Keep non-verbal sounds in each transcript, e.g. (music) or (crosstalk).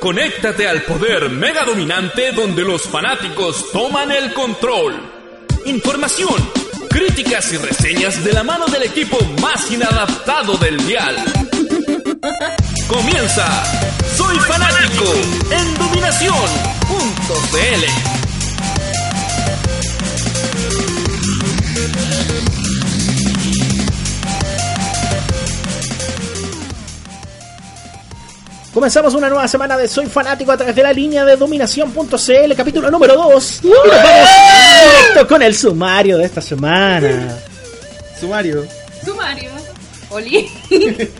Conéctate al poder mega dominante donde los fanáticos toman el control. Información, críticas y reseñas de la mano del equipo más inadaptado del dial. Comienza Soy Fanático en Dominación.cl. Comenzamos una nueva semana de Soy Fanático a través de la línea de dominación.cl, capítulo número 2. Y nos vamos directo con el sumario de esta semana. Sumario. Sumario. Oli. (laughs)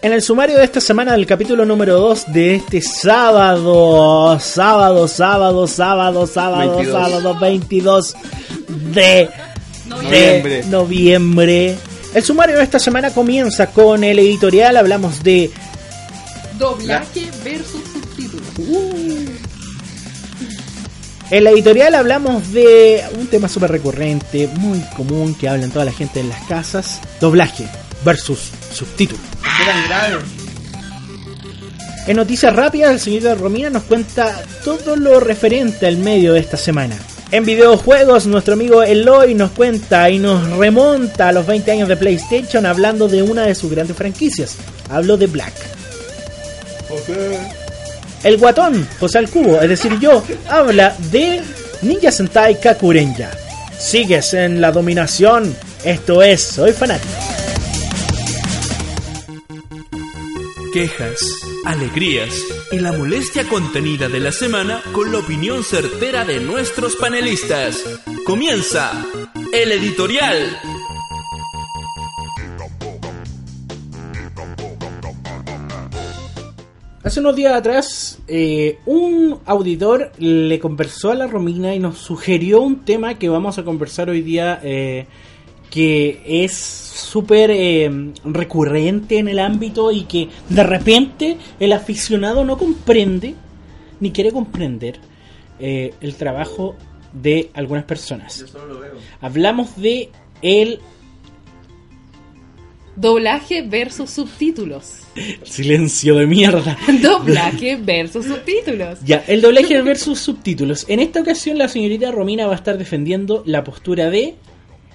En el sumario de esta semana del capítulo número 2 de este sábado, sábado, sábado, sábado, sábado, 22. sábado 22 de Noviembre. de noviembre. El sumario de esta semana comienza con el editorial, hablamos de Doblaje versus subtítulos. En la editorial hablamos de un tema súper recurrente, muy común que hablan toda la gente en las casas, doblaje versus subtítulo. ¿Qué tan grave? En noticias rápidas, el señor Romina nos cuenta todo lo referente al medio de esta semana. En videojuegos, nuestro amigo Eloy nos cuenta y nos remonta a los 20 años de PlayStation hablando de una de sus grandes franquicias. Hablo de Black. El guatón, José al Cubo, es decir, yo, habla de Ninja Sentai Kakurenja. Sigues en la dominación. Esto es Soy Fanático. Quejas, alegrías y la molestia contenida de la semana con la opinión certera de nuestros panelistas. Comienza el editorial. Hace unos días atrás, eh, un auditor le conversó a la Romina y nos sugirió un tema que vamos a conversar hoy día, eh, que es súper eh, recurrente en el ámbito y que de repente el aficionado no comprende ni quiere comprender eh, el trabajo de algunas personas. Yo solo lo veo. Hablamos de el Doblaje versus subtítulos. (laughs) silencio de mierda. (laughs) Doblaje versus subtítulos. Ya, el doblaje versus subtítulos. En esta ocasión la señorita Romina va a estar defendiendo la postura de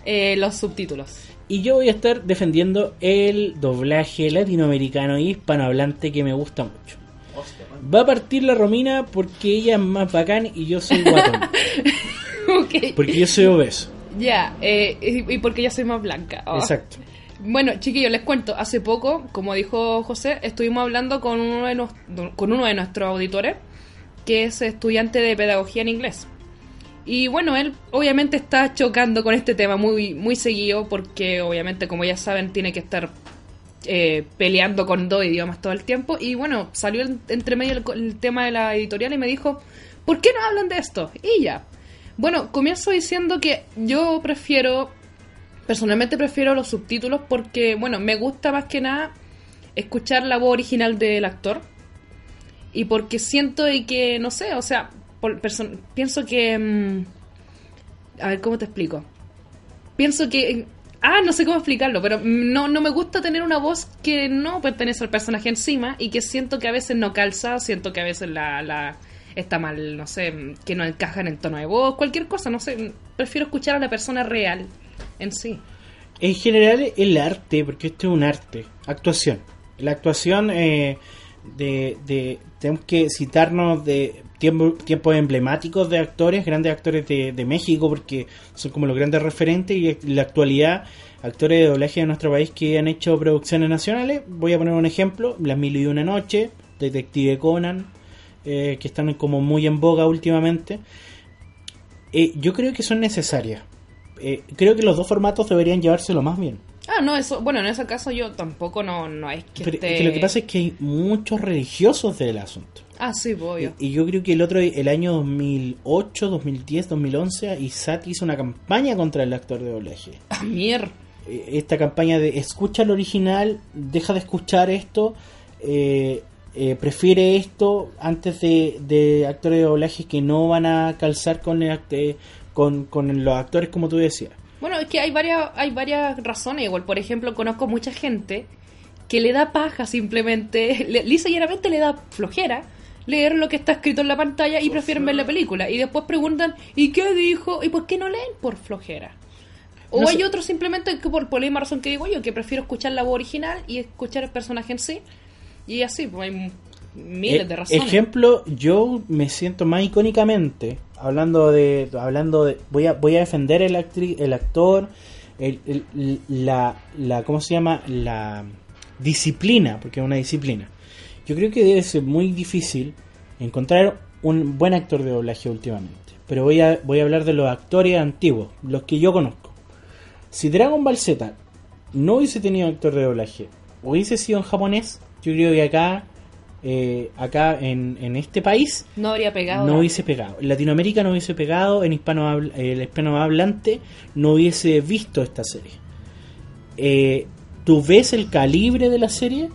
Eh, los subtítulos. y yo voy a estar defendiendo el doblaje latinoamericano y hispanohablante que me gusta mucho. Va a partir la Romina porque ella es más bacán y yo soy guatón. (laughs) Porque yo soy obeso. Ya, eh, y y porque yo soy más blanca. Oh. Exacto. Bueno, chiquillos, les cuento. Hace poco, como dijo José, estuvimos hablando con uno de, nos- con uno de nuestros auditores, que es estudiante de pedagogía en inglés. Y bueno, él obviamente está chocando con este tema muy, muy seguido, porque obviamente, como ya saben, tiene que estar eh, peleando con dos idiomas todo el tiempo. Y bueno, salió entre medio el, el tema de la editorial y me dijo, ¿por qué no hablan de esto? Y ya. Bueno, comienzo diciendo que yo prefiero Personalmente prefiero los subtítulos porque, bueno, me gusta más que nada escuchar la voz original del actor. Y porque siento y que, no sé, o sea, pienso que... mm, a ver, ¿cómo te explico? Pienso que... Ah, no sé cómo explicarlo, pero no, no me gusta tener una voz que no pertenece al personaje encima y que siento que a veces no calza, siento que a veces la, la está mal, no sé, que no encaja en el tono de voz, cualquier cosa, no sé, prefiero escuchar a la persona real en sí. En general, el arte, porque esto es un arte, actuación. La actuación eh, de, de- Tenemos que citarnos de tiempo- tiempos emblemáticos de actores, grandes actores de, México, porque son como los grandes referentes, y en la actualidad, actores de doblaje de nuestro país que han hecho producciones nacionales. Voy a poner un ejemplo: Las Mil y Una Noche, Detective Conan, eh, que están como muy en boga últimamente. Eh, yo creo que son necesarias. Eh, creo que los dos formatos deberían llevárselo más bien. Ah, no, eso, bueno, en ese caso yo tampoco no, no es que Pero esté... es que lo que pasa es que hay muchos religiosos del asunto. Ah, sí, obvio. Y, y yo creo que el otro, el año 2008, 2010, 2011, ISAT hizo una campaña contra el actor de doblaje. Ah, mier. Eh, Esta campaña de escucha el original, deja de escuchar esto, eh, eh, prefiere esto antes de, de actores de doblaje que no van a calzar con, el con, con los actores como tú decías. Bueno, es que hay varias, hay varias razones. Igual, por ejemplo, conozco mucha gente que le da paja simplemente, (laughs) le, lisa y llanamente le da flojera leer lo que está escrito en la pantalla y prefieren ver la película. Y después preguntan, ¿y qué dijo? ¿Y por qué no leen? Por flojera. O No hay sé. otros simplemente que por, por la misma razón que digo yo, que prefiero escuchar la voz original y escuchar el personaje en sí. Y así, pues hay miles E- de razones. Ejemplo, yo me siento más icónicamente hablando de hablando de voy a voy a defender el actri- el actor el, el- la la cómo se llama la disciplina porque es una disciplina. Yo creo que debe ser muy difícil encontrar un buen actor de doblaje últimamente. Pero voy a voy a hablar de los actores antiguos, los que yo conozco. Si Dragon Ball Z no hubiese tenido actor de doblaje, hubiese sido en japonés, yo creo que acá, eh, acá en, en este país, No habría pegado. no hubiese pegado. En Latinoamérica no hubiese pegado, en hispano el hispanohablante no hubiese visto esta serie. Eh, Tú ves el calibre de la serie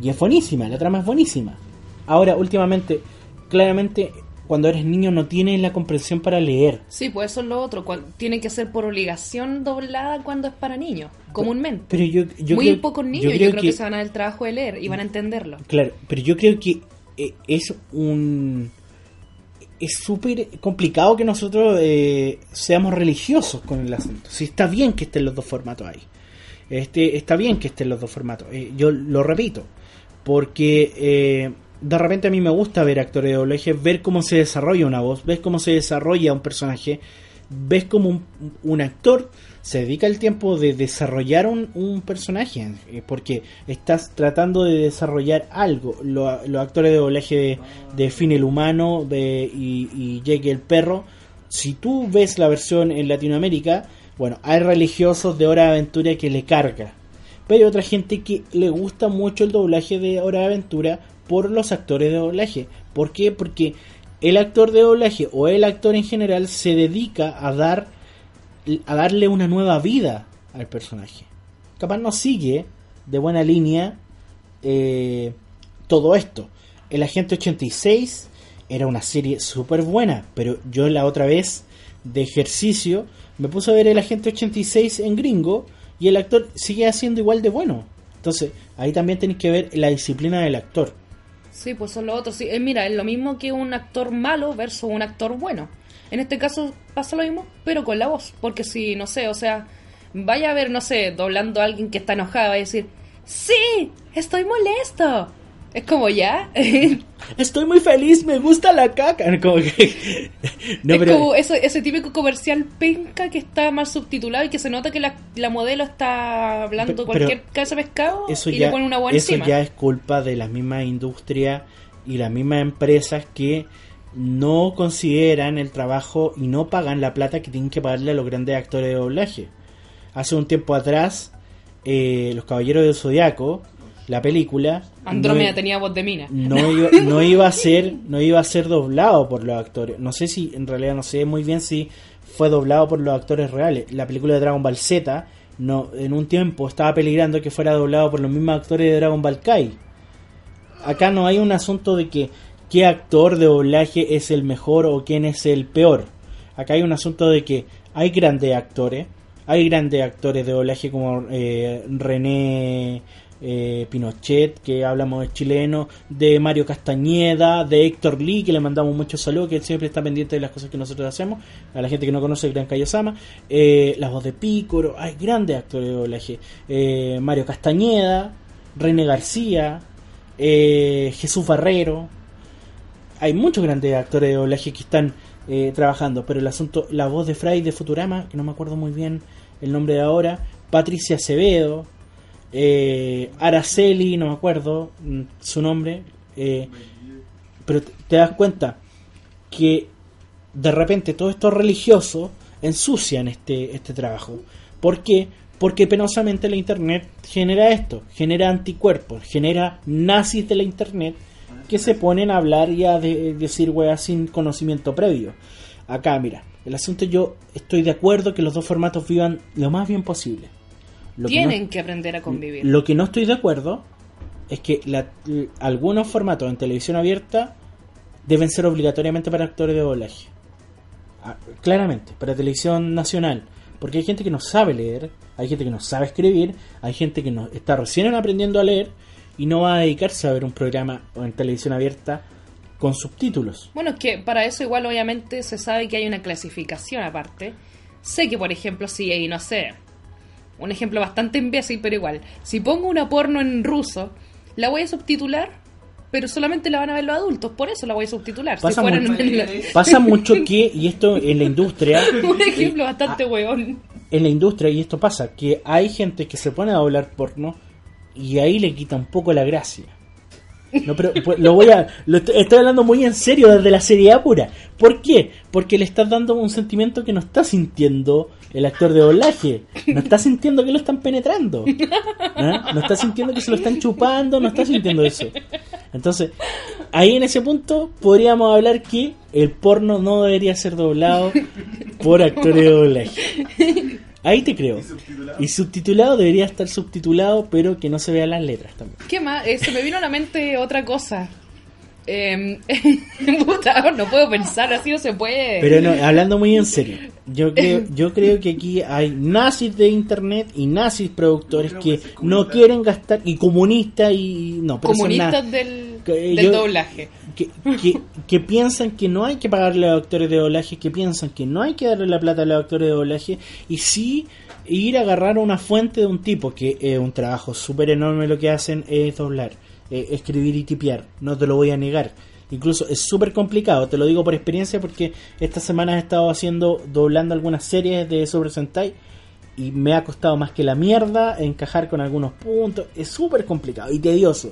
y es buenísima, la trama es buenísima. Ahora, últimamente, claramente, cuando eres niño no tienes la comprensión para leer. Sí, pues eso es lo otro. tiene que ser por obligación doblada cuando es para niños, comúnmente. Pero yo, yo Muy creo, pocos niños, yo creo creo, que... se van a dar el trabajo de leer y van a entenderlo. Claro, pero yo creo que eh, es un... Es súper complicado que nosotros eh, seamos religiosos con el asunto. Si está bien que estén los dos formatos ahí. Este, está bien que estén los dos formatos. Eh, yo lo repito. Porque eh, de repente a mí me gusta ver actores de doblaje, ver cómo se desarrolla una voz, ves cómo se desarrolla un personaje, ves cómo un, un actor se dedica el tiempo de desarrollar un, personaje, eh, porque estás tratando de desarrollar algo. Lo- los actores de doblaje de, de Finn el humano de, y, y el perro, si tú ves la versión en Latinoamérica, bueno, hay religiosos de Hora de Aventura que le carga. Pero hay otra gente que le gusta mucho el doblaje de Hora de Aventura por los actores de doblaje. ¿Por qué? Porque el actor de doblaje o el actor en general se dedica a dar a darle una nueva vida al personaje. Capaz no sigue de buena línea eh, todo esto. El Agente 86 era una serie súper buena, pero yo la otra vez de ejercicio me puse a ver el Agente 86 en gringo y el actor sigue haciendo igual de bueno. Entonces, ahí también tenéis que ver la disciplina del actor. Sí, pues son los otros. Sí, eh, mira, es lo mismo que un actor malo versus un actor bueno. En este caso pasa lo mismo, pero con la voz. Porque si, no sé, o sea, vaya a ver, no sé, doblando a alguien que está enojado, va a decir, sí, estoy molesto. Es como ya. (laughs) Estoy muy feliz, me gusta la caca. (laughs) Como que- no, es pero- como ese, ese típico comercial penca que está mal subtitulado y que se nota que la, la modelo está hablando Pero- cualquier cabeza de pescado eso y ya, le pone una buena eso encima. ya es culpa de las mismas industrias y las mismas empresas que no consideran el trabajo y no pagan la plata que tienen que pagarle a los grandes actores de doblaje. Hace un tiempo atrás, eh, Los Caballeros del Zodiaco, la película, Andrómeda no, tenía voz de mina. no iba, no iba a ser no iba a ser doblado por los actores. No sé si, en realidad no sé muy bien si fue doblado por los actores reales. La película de Dragon Ball Z, no, en un tiempo estaba peligrando que fuera doblado por los mismos actores de Dragon Ball Kai. Acá no hay un asunto de que qué actor de doblaje es el mejor o quién es el peor. Acá hay un asunto de que hay grandes actores, hay grandes actores de doblaje como eh, René eh, Pinochet, que hablamos de chileno, de Mario Castañeda, de Héctor Lee, que le mandamos muchos saludos, que él siempre está pendiente de las cosas que nosotros hacemos, a la gente que no conoce el Gran Kayosama, eh, la voz de Pícoro, hay grandes actores de doblaje, eh, Mario Castañeda, René García, eh, Jesús Barrero, hay muchos grandes actores de doblaje que están eh, trabajando, pero el asunto, la voz de Fry de Futurama, que no me acuerdo muy bien el nombre de ahora, Patricia Acevedo, eh, Araceli, no me acuerdo mm, su nombre, eh, pero te, das cuenta que de repente todos estos religiosos ensucian este, este trabajo. ¿Por qué? Porque penosamente la internet genera esto, genera anticuerpos, genera nazis de la internet que se ponen a hablar y a de- decir weas sin conocimiento previo. Acá, mira, el asunto yo estoy de acuerdo que los dos formatos vivan lo más bien posible. Lo que no- Tienen que aprender a convivir. lo que no estoy de acuerdo es que la- algunos formatos en televisión abierta deben ser obligatoriamente para actores de doblaje. Ah, claramente, para televisión nacional, porque hay gente que no sabe leer, hay gente que no sabe escribir, hay gente que no está recién aprendiendo a leer y no va a dedicarse a ver un programa en televisión abierta con subtítulos. Bueno, es que para eso igual obviamente se sabe que hay una clasificación aparte. Sé que, por ejemplo, si, no sé, un ejemplo bastante imbécil, pero igual, si pongo una porno en ruso, la voy a subtitular, pero solamente la van a ver los adultos, por eso la voy a subtitular. Pasa, si mucho, en- (laughs) pasa mucho que, y esto en la industria, (laughs) un ejemplo bastante Ah. hueón. en la industria, y esto pasa, que hay gente que se pone a doblar porno y ahí le quita un poco la gracia. No, pero pues, lo voy a. Lo estoy, hablando muy en serio desde la seriedad pura. ¿Por qué? Porque le estás dando un sentimiento que no está sintiendo el actor de doblaje. No está sintiendo que lo están penetrando. ¿Ah? No está sintiendo que se lo están chupando. No está sintiendo eso. Entonces, ahí en ese punto podríamos hablar que el porno no debería ser doblado por actores de doblaje. Ahí te creo. Y subtitulado debería estar subtitulado, pero que no se vean las letras también. ¿Qué más? Eh, se me vino a la mente otra cosa. Eh, (laughs) puta, no puedo pensar, así no se puede. Pero no, hablando muy en serio, yo (laughs) creo, yo creo que aquí hay nazis de internet y nazis productores que que sí, no quieren gastar y comunistas y no, pero Comunistas del, del yo- doblaje. Que, que, que piensan que no hay que pagarle a los actores de doblaje, que piensan que no hay que darle la plata a los actores de doblaje y sí ir a agarrar una fuente de un tipo que es un trabajo súper enorme lo que hacen es doblar, eh, escribir y tipear, no te lo voy a negar. Incluso es súper complicado, te lo digo por experiencia porque esta semana he estado haciendo, doblando algunas series de Super Sentai y me ha costado más que la mierda encajar con algunos puntos, es súper complicado y tedioso.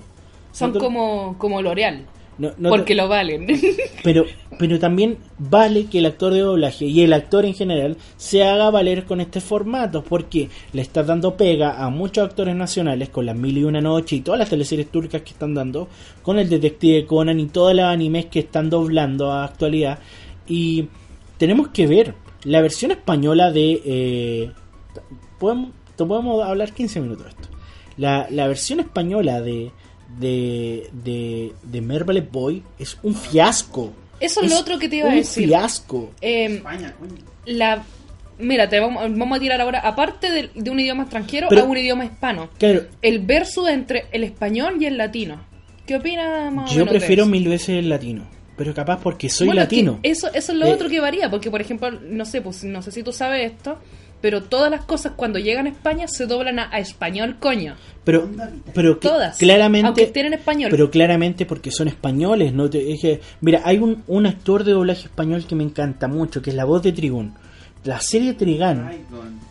Son como, como L'Oreal. No- porque lo valen. (laughs) pero, pero también vale que el actor de doblaje y el actor en general se haga valer con este formato, porque le estás dando pega a muchos actores nacionales con las mil y una noche y todas las teleseries turcas que están dando, con el detective Conan y todos los animes que están doblando a actualidad. Y tenemos que ver la versión española de... Eh, podemos, podemos hablar 15 minutos de esto. La, la versión española de, de, de, de Mervale Boy es un fiasco. Eso es lo otro que te iba a un decir. fiasco. Eh, España, coño. la Mira, te vamos, vamos a tirar ahora, aparte de, de un idioma extranjero, Pero- a un idioma hispano. Claro, El verso entre el español y el latino. ¿Qué opinas más o yo de prefiero eso? mil veces el latino. Pero capaz porque soy Bueno, es que latino. eso, eso es lo Eh, otro que varía, porque por ejemplo, no sé, pues no sé si tú sabes esto, pero todas las cosas cuando llegan a España se doblan a, a español, coño. Pero, pero que Todas. claramente, Aunque estén en español. pero claramente porque son españoles, no te, es que- mira, hay un, un actor de doblaje español que me encanta mucho, que es la voz de Trigún. La serie Trigán,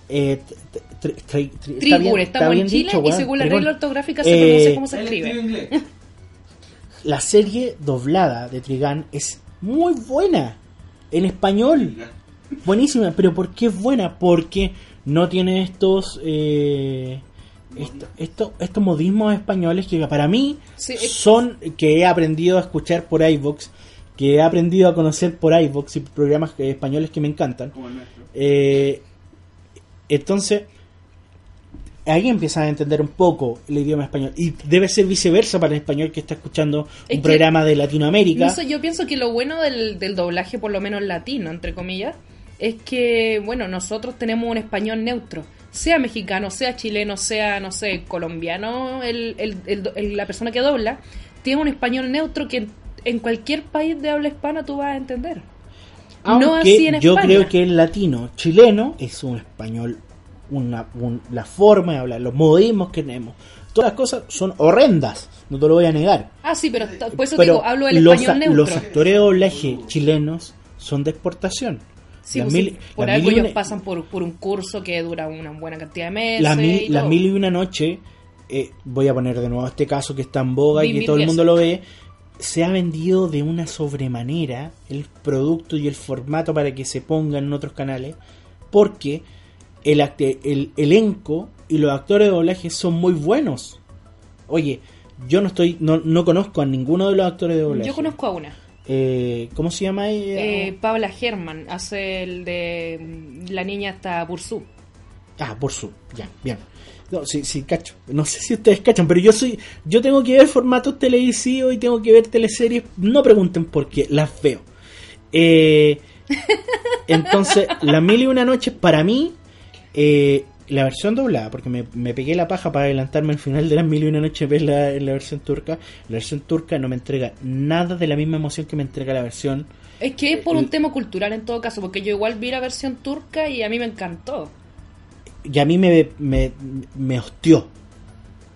eh, t- t- tri- tri- está Trigun, bien- estamos está en Chile y según la Trigún. regla ortográfica se Eh, pronuncia como se escribe. (laughs) La serie doblada de Trigán es muy buena en español. Buenísima, pero ¿por qué es buena? Porque no tiene estos eh, esto- esto- estos modismos españoles que para mí Sí, es- son que he aprendido a escuchar por iVox, que he aprendido a conocer por iVox y programas eh, españoles que me encantan. Eh, entonces, ahí empiezas a entender un poco el idioma español. Y debe ser viceversa para el español que está escuchando Es un programa de Latinoamérica. No sé, yo pienso que lo bueno del, del doblaje, por lo menos latino, entre comillas, es que, bueno, nosotros tenemos un español neutro. Sea mexicano, sea chileno, sea, no sé, colombiano, el, el- el- la persona que dobla, tiene un español neutro que en, en cualquier país de habla hispana tú vas a entender. Aunque no así en yo creo que el latino chileno es un español, una, un- la forma de hablar, los modismos que tenemos, todas las cosas son horrendas, no te lo voy a negar. Ah, sí, pero por eso Pero digo, hablo del español neutro. los actores de doblaje chilenos son de exportación. Sí, pues mil- sí, por algo ellos una- pasan por, por un curso que dura una buena cantidad de meses. Las mil, y mil una noche, eh, voy a poner de nuevo este caso que está en boga y que todo el mundo lo ve, se ha vendido de una sobremanera el producto y el formato para que se ponga en otros canales, porque el, acte- el elenco y los actores de doblaje son muy buenos. Oye, yo no estoy, no, no conozco a ninguno de los actores de doblaje. Yo conozco a una. Eh, ¿Cómo se llama ella? Eh, Paula Herman hace el de mm, la niña hasta Bursú. Ah, su, ya, bien. No, sí, sí, cacho. No sé si ustedes cachan, pero yo soy, yo tengo que ver formatos televisivos y tengo que ver teleseries. No pregunten por qué, las veo. Eh, (laughs) entonces, las mil y una noches para mí eh, la versión doblada, porque me, me pegué la paja para adelantarme al final de las mil y una noches ver la, la versión turca. La versión turca no me entrega nada de la misma emoción que me entrega la versión. Es que es por un El- tema cultural en todo caso, porque yo igual vi la versión turca y a mí me encantó. Y a mí me, me, me hostió.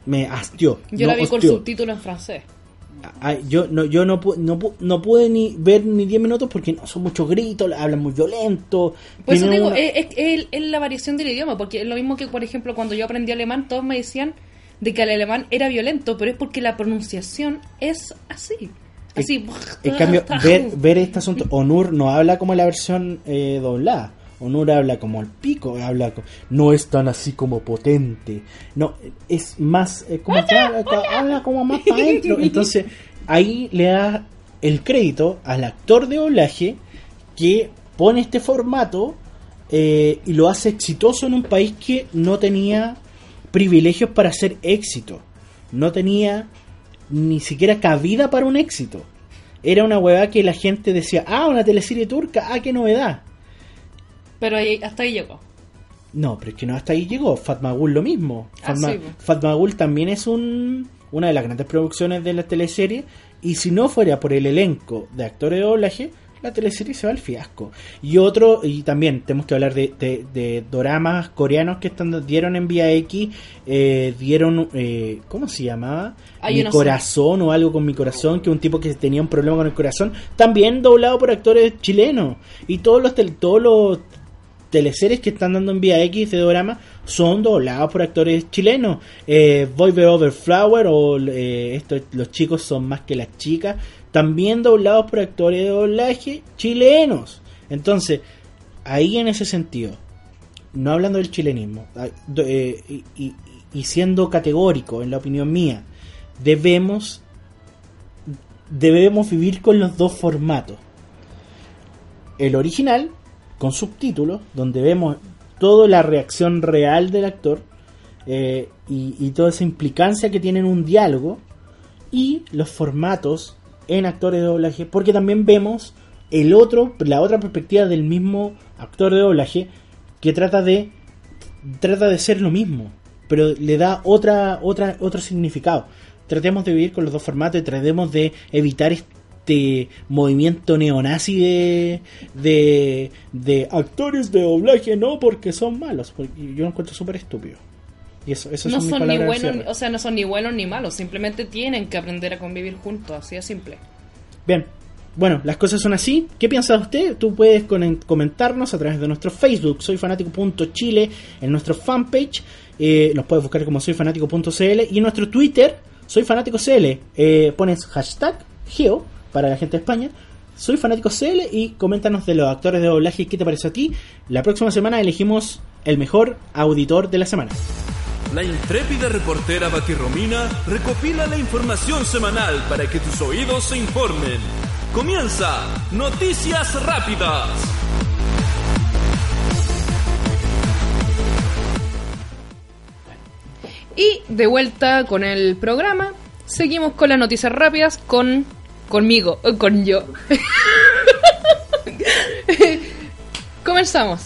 Me hastió. Yo no la vi con subtítulo en francés. Yo no yo no, no, no pude ni ver ni 10 minutos porque no son muchos gritos, hablan muy violento. Por eso digo, una- es- es- es la variación del idioma, porque es lo mismo que, por ejemplo, cuando yo aprendí alemán, todos me decían de que el alemán era violento, pero es porque la pronunciación es así. Así. En cambio, (laughs) ver, ver este asunto, Onur no habla como la versión eh, doblada. Onur habla como el pico, habla no es tan así como potente. No, es más, eh, como que habla, habla como más para adentro. (laughs) Entonces, ahí le da el crédito al actor de doblaje que pone este formato eh, y lo hace exitoso en un país que no tenía privilegios para hacer éxito. No tenía ni siquiera cabida para un éxito. Era una hueá que la gente decía, ah, una teleserie turca, ah, qué novedad. Pero ahí- hasta ahí llegó. No, pero es que no hasta ahí llegó. Fatmagul lo mismo. Ah, Fatma- sí, po. Fatmagul también es un, una de las grandes producciones de la teleserie. Y si no fuera por el elenco de actores de doblaje, la teleserie se va al fiasco. Y otro, y también tenemos que hablar de, de, de doramas coreanos que están, dieron en Vía X, eh, dieron, eh, ¿cómo se llamaba? Ah, mi sé. corazón o algo con mi corazón, que un tipo que tenía un problema con el corazón, también doblado por actores chilenos. Y todos los, todos los teleseries que están dando en Vía X de drama son doblados por actores chilenos. Eh, Boy Over Flower o eh, esto, los chicos son más que las chicas, también doblados por actores de doblaje chilenos. Entonces, ahí en ese sentido, no hablando del chilenismo, eh, y, y- y siendo categórico en la opinión mía, debemos debemos vivir con los dos formatos. El original, con subtítulos, donde vemos toda la reacción real del actor eh, y, toda esa implicancia que tiene en un diálogo, y los formatos en actores de doblaje, porque también vemos el otro, la otra perspectiva del mismo actor de doblaje que trata de trata de ser lo mismo, pero le da otra otra otro significado. Tratemos de vivir con los dos formatos y tratemos de evitar este movimiento neonazi de, de, de actores de doblaje, no porque son malos, porque yo lo encuentro súper estúpido. Y eso, eso no son son ni buenos, o sea, no son ni buenos ni malos, simplemente tienen que aprender a convivir juntos, así de simple. Bien, bueno, las cosas son así. ¿Qué piensa usted? Tú puedes comentarnos a través de nuestro Facebook, soyfanático.chile, en nuestro fanpage. Eh, nos puedes buscar como soyfanático.cl y en nuestro Twitter, soyfanáticocl. Eh, pones hashtag geo para la gente de España. Soy fanático CL y coméntanos de los actores de doblaje qué te parece a ti. La próxima semana elegimos el mejor auditor de la semana. La intrépida reportera Bati Romina recopila la información semanal para que tus oídos se informen. Comienza Noticias Rápidas. Y de vuelta con el programa, seguimos con las noticias rápidas con conmigo, eh, con yo. (laughs) Comenzamos.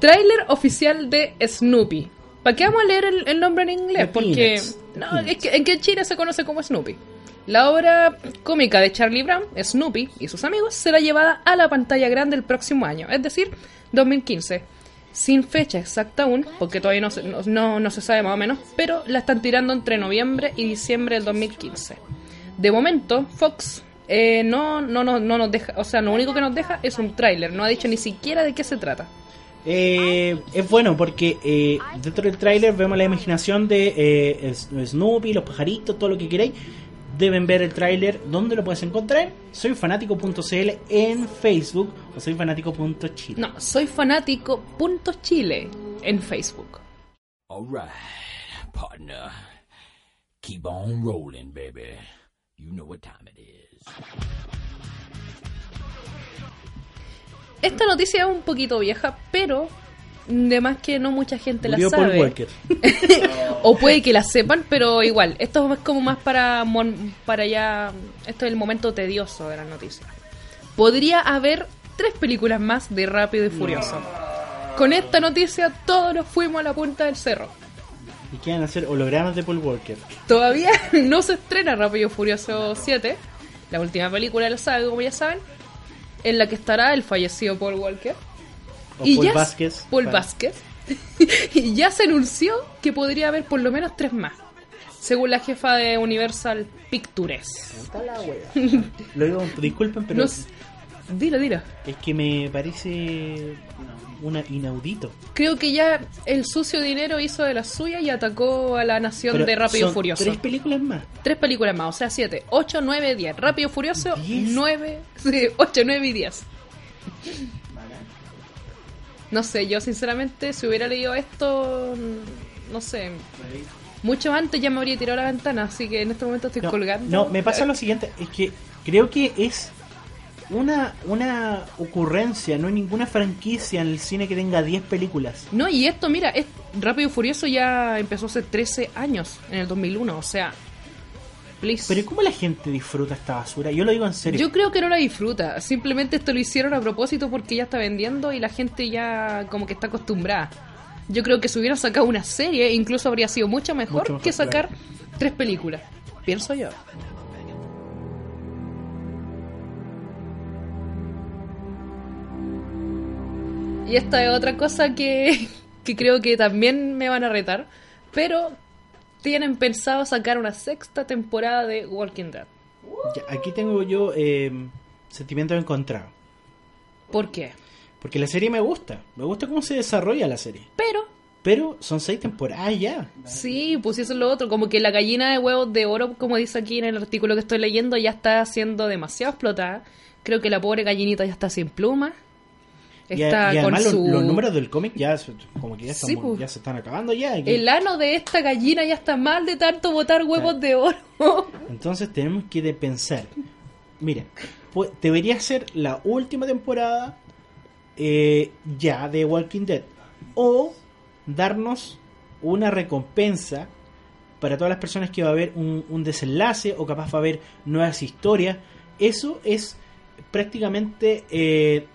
Tráiler oficial de Snoopy. ¿Para qué vamos a leer el, el nombre en inglés? Porque no, es que, en que Chile se conoce como Snoopy. La obra cómica de Charlie Brown, Snoopy y sus amigos, será llevada a la pantalla grande el próximo año, es decir, 2015. Sin fecha exacta aún, porque todavía no se, no, no- se sabe más o menos, pero la están tirando entre noviembre y diciembre del 2015. De momento, Fox eh, no, no, no, no nos deja, o sea, lo único que nos deja es un tráiler, no ha dicho ni siquiera de qué se trata. Eh, es bueno porque eh, dentro del tráiler vemos la imaginación de eh, Snoopy, los pajaritos, todo lo que queráis. Deben ver el tráiler. ¿Dónde lo puedes encontrar? Soy fanático.cl en Facebook o soy fanático.chile. No, soy fanático.chile en Facebook. All right, partner. Keep on rolling, baby. You know what time it is. Esta noticia es un poquito vieja, pero De más que no mucha gente Murió la Paul sabe. Walker. (laughs) O puede que la sepan, pero igual. Esto es como más para, mon- para ya. Esto es el momento tedioso de la noticia. Podría haber tres películas más de Rápido y Furioso. Con esta noticia, todos nos fuimos a la punta del cerro. Y quieren hacer hologramas de Paul Walker. Todavía (laughs) no se estrena Rápido y Furioso 7, la última película de la saga, como ya saben, en la que estará el fallecido Paul Walker. O y Paul ya, Vázquez. Paul Para- Vázquez. (laughs) y ya se anunció que podría haber por lo menos tres más, según la jefa de Universal Pictures. Puta la wea. (laughs) Lo digo, disculpen, pero No s- dilo, dilo. es que me parece una inaudito. Creo que ya el sucio dinero hizo de la suya y atacó a la nación Pero de Rápido y Furioso. Tres películas más. Tres películas más, o sea, siete, ocho, nueve, diez. Rápido y Furioso, Diez. nueve, (laughs) sí, ocho, nueve y diez. No sé, yo sinceramente, si hubiera leído esto, no sé, mucho antes ya me habría tirado la ventana, así que en este momento estoy No, colgando. no, me pasa lo siguiente, es que creo que es una, una ocurrencia, no hay ninguna franquicia en el cine que tenga 10 películas. No, y esto, mira, es Rápido y Furioso ya empezó hace 13 años, en el 2001, o sea, please. Pero ¿cómo la gente disfruta esta basura? Yo lo digo en serio. Yo creo que no la disfruta. Simplemente esto lo hicieron a propósito porque ya está vendiendo y la gente ya como que está acostumbrada. Yo creo que si hubieran sacado una serie, incluso habría sido mucho mejor, Mucho mejor, que sacar tres películas. Pienso yo. Y esta es otra cosa que, (laughs) que creo que también me van a retar. Pero tienen pensado sacar una sexta temporada de Walking Dead. Ya, aquí tengo yo eh, sentimientos encontrados. ¿Por qué? Porque la serie me gusta, me gusta cómo se desarrolla la serie. Pero Pero son seis temporadas ya. Sí, pues eso es lo otro, como que la gallina de huevos de oro, como dice aquí en el artículo que estoy leyendo, ya está siendo demasiado explotada. Creo que la pobre gallinita ya está sin Y, Está y con además los- su... los, números del cómic ya se- como que ya, están Sí, pues. ya se están acabando ya. y- El ano de esta gallina ya está mal de tanto botar huevos de oro. (laughs) Entonces tenemos que de pensar. Mira, pues, debería ser la última temporada eh, ya de Walking Dead. O darnos una recompensa para todas las personas que va a haber un, un desenlace o capaz va a haber nuevas historias. Eso es prácticamente eh,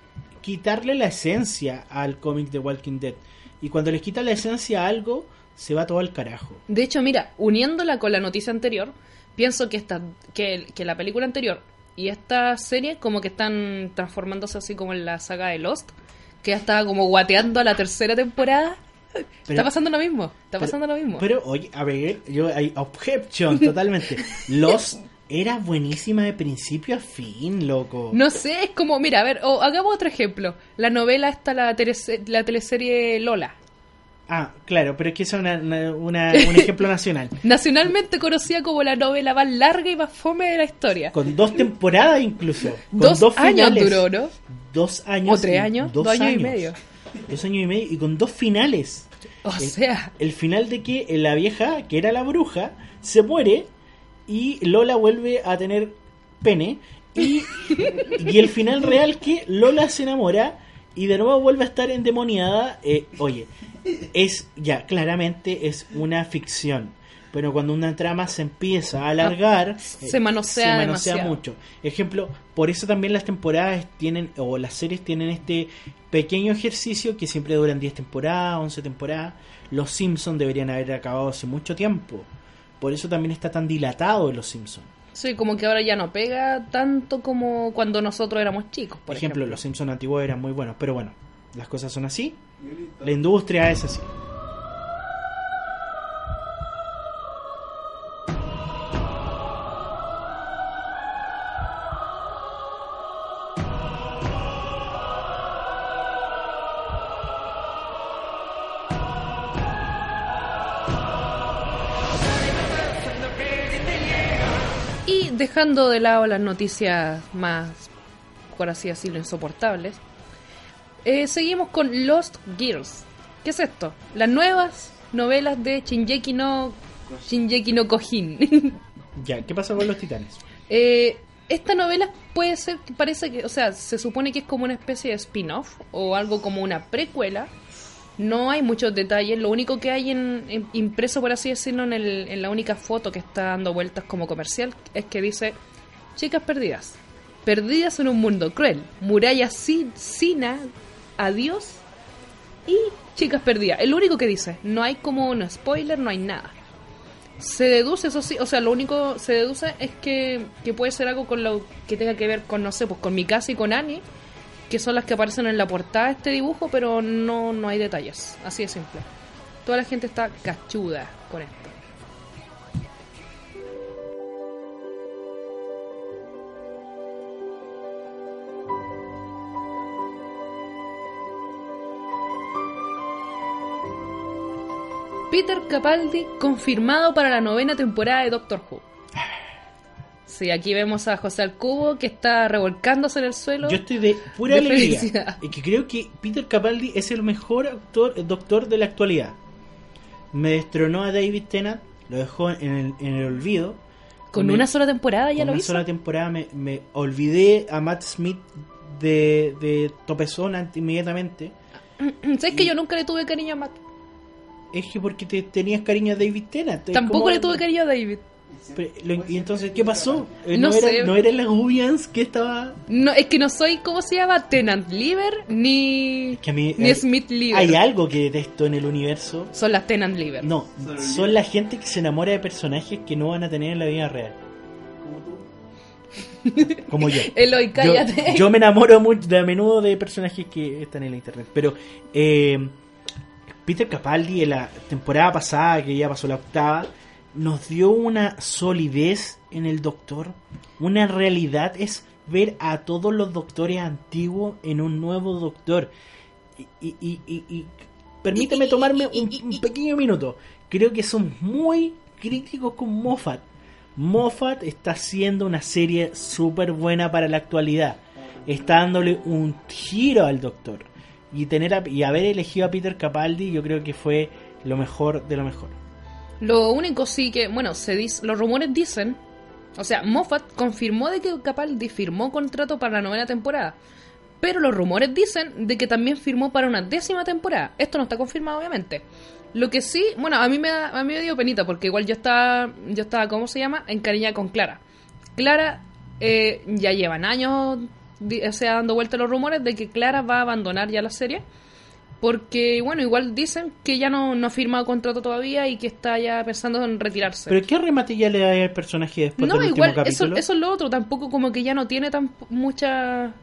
quitarle la esencia al cómic de Walking Dead. Y cuando les quita la esencia a algo, se va todo al carajo. De hecho, mira, uniéndola con la noticia anterior, pienso que, esta, que, que la película anterior y esta serie como que están transformándose así como en la saga de Lost, que ya estaba como guateando a la tercera temporada. está pasando lo mismo, está Pero- pasando lo mismo. Pero, oye, a ver, yo hay objection totalmente. (laughs) Lost era buenísima de principio a fin, loco. No sé, es como, mira, a ver, o hagamos otro ejemplo. La novela está la, la teleserie Lola. Ah, claro, pero es que eso es una- una- una- (laughs) un ejemplo nacional. Nacionalmente conocida como la novela más larga y más fome de la historia. Con dos temporadas incluso. Con Dos, dos, años finales. duró, ¿no? Dos años. O tres años, dos años y medio. Dos años y medio y con dos finales. O El- sea, El final de que la vieja, que era la bruja, se muere y Lola vuelve a tener pene. Y, y el final real que Lola se enamora y de nuevo vuelve a estar endemoniada. Eh, oye, es ya, claramente es una ficción. Pero cuando una trama se empieza a alargar, Ah, se manosea se manosea mucho. Ejemplo, por eso también las temporadas tienen, o las series tienen este pequeño ejercicio que siempre duran 10 temporadas, 11 temporadas. Los Simpsons deberían haber acabado hace mucho tiempo. Por eso también está tan dilatado Los Simpsons. sí, como que ahora ya no pega tanto como cuando nosotros éramos chicos, Por por ejemplo, ejemplo. Los Simpsons antiguos eran muy buenos. Pero bueno, las cosas son así. La industria es así. Dejando de lado las noticias más, por así decirlo, insoportables, eh, seguimos con Lost Girls. ¿Qué es esto? Las nuevas novelas de Shinjeki no, Shinjeki no Kojin. (laughs) Ya, ¿qué pasa con los titanes? Eh, esta novela puede ser, parece que, o sea, se supone que es como una especie de spin-off o algo como una precuela No hay muchos detalles, lo único que hay en, en- impreso, por así decirlo, en, el- en la única foto que está dando vueltas como comercial, es que dice, chicas perdidas, perdidas en un mundo cruel, muralla sin, sina, adiós y chicas perdidas. Es lo único que dice, no hay como un spoiler, no hay nada. Se deduce, eso sí, o sea, lo único se deduce es que, que puede ser algo con lo que tenga que ver con, no sé, pues con Mikasa y con Annie, que son las que aparecen en la portada de este dibujo, pero no, no hay detalles. Así de simple. Toda la gente está cachuda con esto. Peter Capaldi confirmado para la novena temporada de Doctor Who. Sí, aquí vemos a José Alcubo que está revolcándose en el suelo. Yo estoy de pura De alegría. felicidad. Y que creo que Peter Capaldi es el mejor actor, doctor de la actualidad. Me destronó a David Tennant, lo dejó en el, en el olvido. Con una sola temporada ya con lo una hizo. sola temporada me, me olvidé a Matt Smith de, de Topezón inmediatamente. (clears throat) ¿Sabes que yo nunca le tuve cariño a Matt? Es que porque te tenías cariño a David Tennant. Tampoco como- le tuve cariño a David. Pero, lo- ¿Y entonces qué pasó? Eh, No ¿No, era, sé. ¿No era la Gubians que estaba...? No, es que no soy, ¿cómo se llama? Tenant Liver ni, Que a mí- ni hay- Smith Liver. Hay algo que detesto en el universo. Son las Tenant Liver. No, son la gente que se enamora de personajes que no van a tener en la vida real. (laughs) Como yo. Eloy, Yo, cállate. yo me enamoro mucho de a menudo de personajes que están en la internet. Pero eh, Peter Capaldi en la temporada pasada, que ya pasó la octava, nos dio una solidez en el doctor. Una realidad es ver a todos los doctores antiguos en un nuevo doctor. Y, y- y- y- permíteme tomarme un, un pequeño minuto. Creo que son muy críticos con Moffat. Moffat está haciendo una serie súper buena para la actualidad. Está dándole un giro al Doctor. Y, tener a- y haber elegido a Peter Capaldi yo creo que fue lo mejor de lo mejor. Lo único sí que, bueno, se dice, los rumores dicen, o sea, Moffat confirmó de que Capaldi firmó contrato para la novena temporada, pero los rumores dicen de que también firmó para una décima temporada. Esto no está confirmado, obviamente. Lo que sí, bueno, a mí me da, a mí me dio penita porque igual yo estaba, yo estaba, ¿cómo se llama? Encariñada con Clara. Clara eh, ya llevan años, o sea, dando vuelta los rumores de que Clara va a abandonar ya la serie. Porque, bueno, igual dicen que ya no, no ha firmado contrato todavía y que está ya pensando en retirarse. Pero ¿qué remate ya le da al personaje después no, del igual, último eso, capítulo? eso es lo otro. Tampoco como que ya no tiene tan mucha...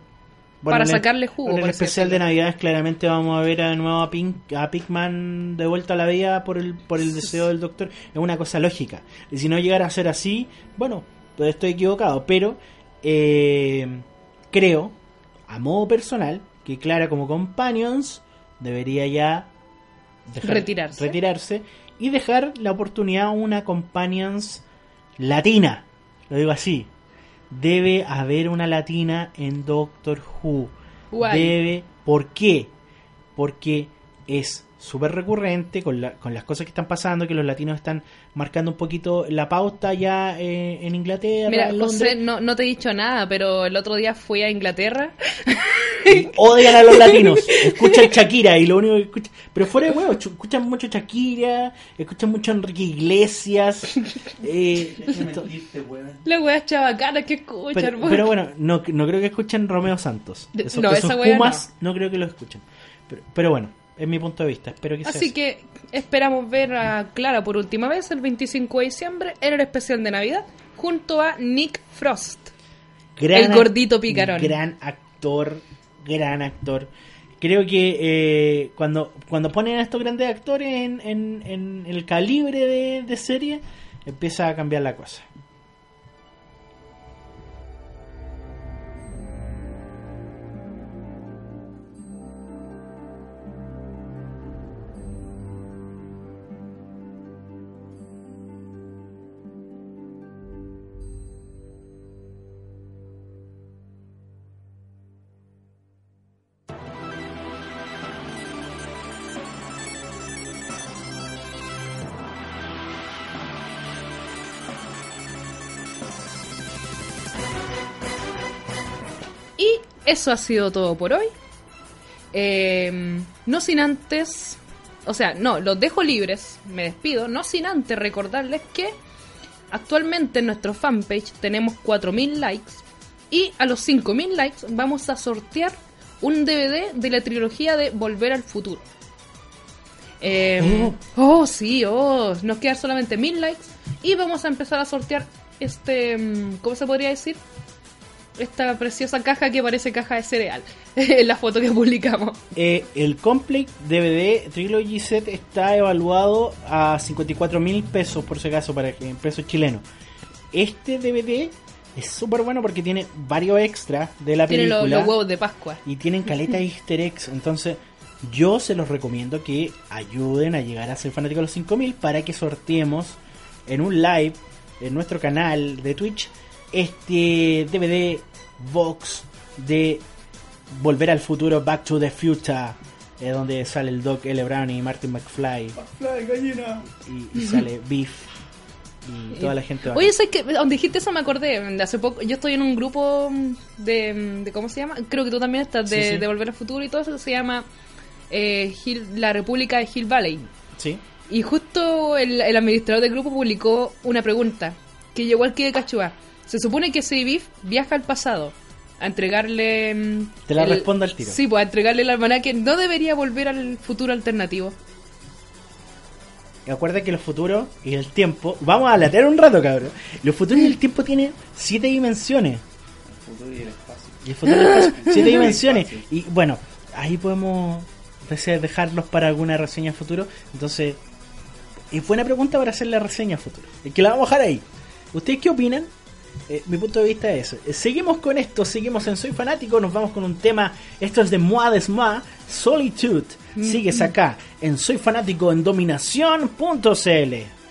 Bueno, para sacarle jugo, En el especial de decirlo. Navidades claramente vamos a ver a nuevo a, Pink, a Pikman de vuelta a la vida por el, por el deseo del doctor. Es una cosa lógica. Y si no llegara a ser así, bueno, pues estoy equivocado. Pero eh, creo, a modo personal, que Clara como Companions debería ya Retirarse. retirarse y dejar la oportunidad a una Companions latina. Lo digo así. Debe haber una latina en Doctor Who. Guay. Debe. ¿Por qué? Porque es súper recurrente con, la- con las cosas que están pasando, que los latinos están marcando un poquito la pauta ya eh, en Inglaterra. Mira, en José, no, no te he dicho nada, pero el otro día fui a Inglaterra. (laughs) odian a los latinos. (laughs) Escuchan Shakira y lo único que escuchan. Pero fuera de huevo, escuchan mucho Shakira, escuchan mucho Enrique Iglesias. (laughs) eh, esto- Las weas chavacanas que escuchan, pero, weón. pero bueno, no, no creo que escuchen Romeo Santos. Esos, no, esos esa Pumas no. creo que los escuchen. Pero, pero bueno, es mi punto de vista. Espero que sea Así así. que esperamos ver a Clara por última vez el 25 de diciembre en el especial de Navidad junto a Nick Frost. el gordito picarón. Gran actor, gran actor. Creo que eh, cuando, cuando ponen a estos grandes actores en, en- en el calibre de, de serie, empieza a cambiar la cosa. Eso ha sido todo por hoy. Eh, no sin antes o sea, no, los dejo libres, me despido, no sin antes recordarles que actualmente en nuestro fanpage tenemos 4.000 likes y a los 5.000 likes vamos a sortear un DVD de la trilogía de Volver al Futuro. Eh, oh. sí, oh, nos quedan solamente 1.000 likes y vamos a empezar a sortear este, mm, ¿cómo se podría decir? Esta preciosa caja que parece caja de cereal (laughs) en la foto que publicamos. Eh, el Complete DVD Trilogy Set está evaluado a 54 mil pesos, por si acaso, para en pesos chilenos. Este DVD es súper bueno porque tiene varios extras de la Tiene película. los, los huevos de Pascua. y tienen caleta de (laughs) easter eggs. Entonces, yo se los recomiendo que ayuden a llegar a ser fanáticos de los 5000 para que sorteemos en un live en nuestro canal de Twitch este DVD box de Volver al Futuro Back to the Future. eh, donde sale el Doc L. Brown y Martin McFly. Y, y sale Beef. Y (laughs) toda la gente va. Oye, sé que donde dijiste eso me acordé. de Hace poco, yo estoy en un grupo de, de ¿cómo se llama? Creo que tú también estás de, Sí, sí. de Volver al Futuro y todo eso se llama eh, Hill- la República de Hill Valley. Sí. Y justo el, el administrador del grupo publicó una pregunta que yo igual que cachua. Se supone que ese Beef viaja al pasado a entregarle. mm, Te la el- respondo al tiro. Sí, pues a entregarle el almanaque. No debería volver al futuro alternativo. Y Acuerda que los futuros y el tiempo. Vamos a latear un rato, cabrón. Los futuros y el tiempo tienen siete dimensiones. Y el futuro y el espacio, (laughs) siete dimensiones. Y bueno, ahí podemos dejarlos para alguna reseña futuro. Entonces, es buena pregunta para hacer la reseña futuro. Es que la vamos a dejar ahí. ¿Ustedes qué opinan? Eh, mi punto de vista es, eh, seguimos con esto, seguimos en Soy Fanático, nos vamos con un tema, esto es de Moi des Moi, Solitude, sigues acá en Soy Fanático en dominación.cl.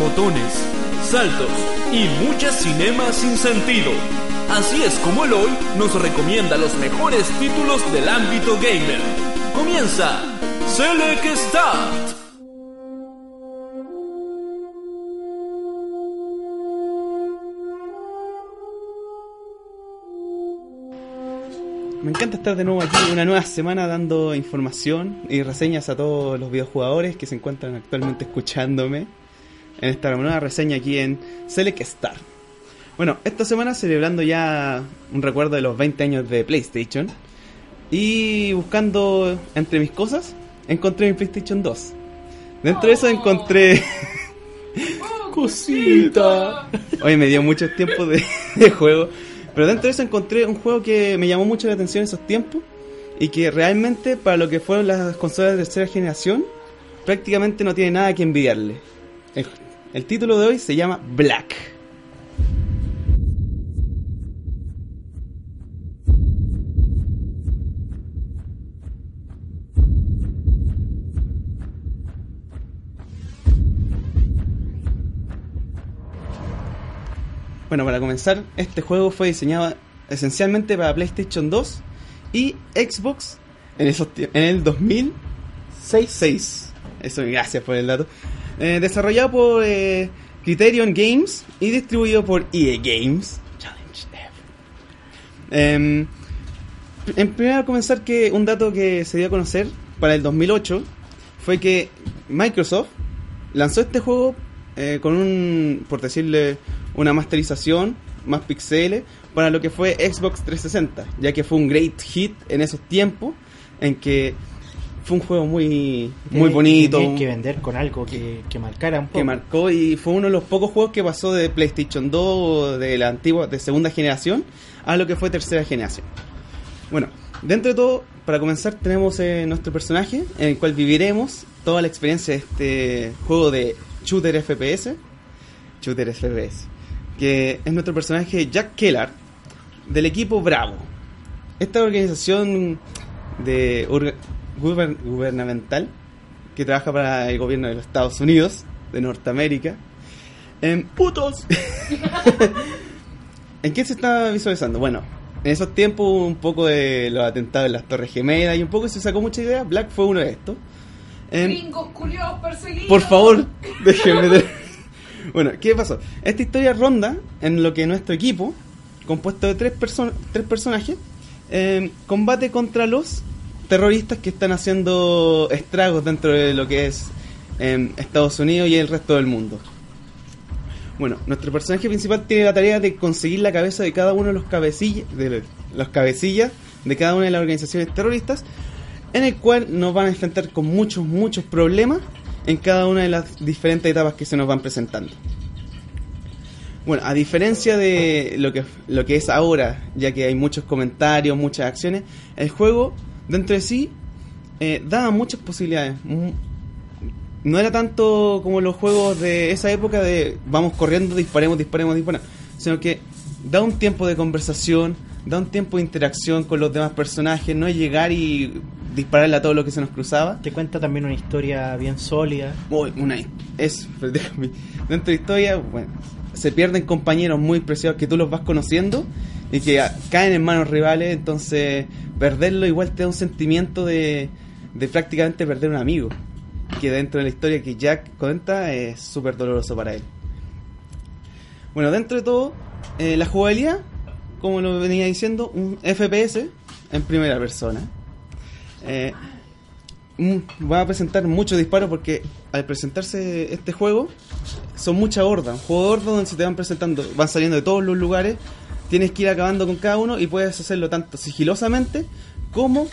matones, saltos y muchas cinemas sin sentido. Así es como el hoy nos recomienda los mejores títulos del ámbito gamer. Comienza Select Start. Me encanta estar de nuevo aquí, una nueva semana dando información y reseñas a todos los videojugadores que se encuentran actualmente escuchándome en esta nueva reseña aquí en Select Star. Bueno, esta semana celebrando ya un recuerdo de los 20 años de PlayStation y buscando entre mis cosas, encontré mi PlayStation 2. Dentro de eso encontré... (laughs) Cosita. Oye, me dio mucho tiempo de, (laughs) de juego. Pero dentro de eso encontré un juego que me llamó mucho la atención en esos tiempos. Y que realmente, para lo que fueron las consolas de tercera generación, prácticamente no tiene nada que envidiarle. El, el título de hoy se llama Black. Bueno, para comenzar, este juego fue diseñado esencialmente para PlayStation 2 y Xbox en, esos en el 2006. Eso, gracias por el dato. Eh, desarrollado por eh, Criterion Games y distribuido por EA Games. Challenge. Em, en primer comenzar que un dato que se dio a conocer para el 2008 fue que Microsoft lanzó este juego eh, con un, por decirle, una masterización, más pixeles, para lo que fue Xbox 360, ya que fue un great hit en esos tiempos, en que fue un juego muy, muy bonito, que vender con algo que, que marcara un poco. que marcó y fue uno de los pocos juegos que pasó de PlayStation 2 de la antigua, de segunda generación, a lo que fue tercera generación. Bueno, dentro de todo, para comenzar tenemos eh, nuestro personaje, en el cual viviremos toda la experiencia de este juego de shooter FPS, shooter FPS, que es nuestro personaje Jack Kellar, del equipo Bravo. Esta organización de guber- gubernamental que trabaja para el gobierno de los Estados Unidos, de Norteamérica. En putos. (laughs) ¿En qué se está visualizando? Bueno, en esos tiempos hubo un poco de los atentados en las Torres Gemelas y un poco se sacó mucha idea. Black fue uno de estos. En- Gringos culiados perseguidos. por favor, (laughs) déjenme de... Bueno, ¿qué pasó? Esta historia ronda en lo que nuestro equipo, compuesto de tres, perso- tres personajes, eh, combate contra los terroristas que están haciendo estragos dentro de lo que es eh, Estados Unidos y el resto del mundo. Bueno, nuestro personaje principal tiene la tarea de conseguir la cabeza de cada uno de los cabecillas, de los cabecillas de cada una de las organizaciones terroristas, en el cual nos van a enfrentar con muchos, muchos problemas en cada una de las diferentes etapas que se nos van presentando. Bueno, a diferencia de lo que, lo que es ahora, ya que hay muchos comentarios, muchas acciones, el juego dentro de sí eh, daba muchas posibilidades. Mm, No era tanto como los juegos de esa época de vamos corriendo, disparemos, disparemos, disparemos, sino que da un tiempo de conversación, da un tiempo de interacción con los demás personajes, no es llegar y dispararle a todo lo que se nos cruzaba. Te cuenta también una historia bien sólida. Uy, una es (laughs) déjame. dentro de historia bueno se pierden compañeros muy preciados que tú los vas conociendo y que caen en manos rivales entonces perderlo igual te da un sentimiento de, de prácticamente perder un amigo que dentro de la historia que Jack cuenta es súper doloroso para él bueno dentro de todo eh, la jugabilidad como lo venía diciendo un FPS en primera persona eh, mm, voy a presentar muchos disparos porque al presentarse este juego son muchas hordas. Un juego de horda donde se te van presentando, van saliendo de todos los lugares, tienes que ir acabando con cada uno y puedes hacerlo tanto sigilosamente como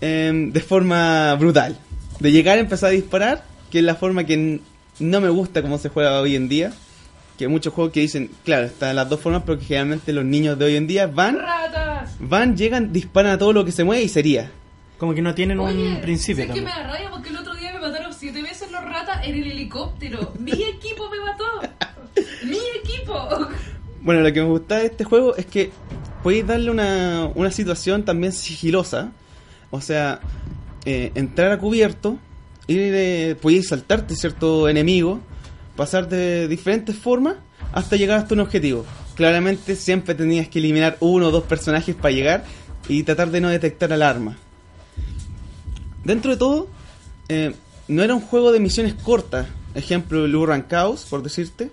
em, de forma brutal. De llegar a empezar a disparar, que es la forma que no me gusta como se juega hoy en día. Que hay muchos juegos que dicen, claro, están las dos formas, pero que generalmente los niños de hoy en día van, ¡Ratas! van, llegan, disparan a todo lo que se mueve y sería. Como que no tienen Oye, un principio sé que me da rabia porque el otro día me mataron siete veces los ratas en el helicóptero. Mi (laughs) equipo me mató. Bueno, lo que me gusta de este juego es que podéis darle una, una situación también sigilosa. O sea, eh, entrar a cubierto, ir, eh, podéis saltarte cierto enemigo, pasar de diferentes formas hasta llegar hasta un objetivo. Claramente siempre tenías que eliminar uno o dos personajes para llegar y tratar de no detectar al arma. Dentro de todo, eh, no era un juego de misiones cortas. Ejemplo, el Urran Chaos, por decirte,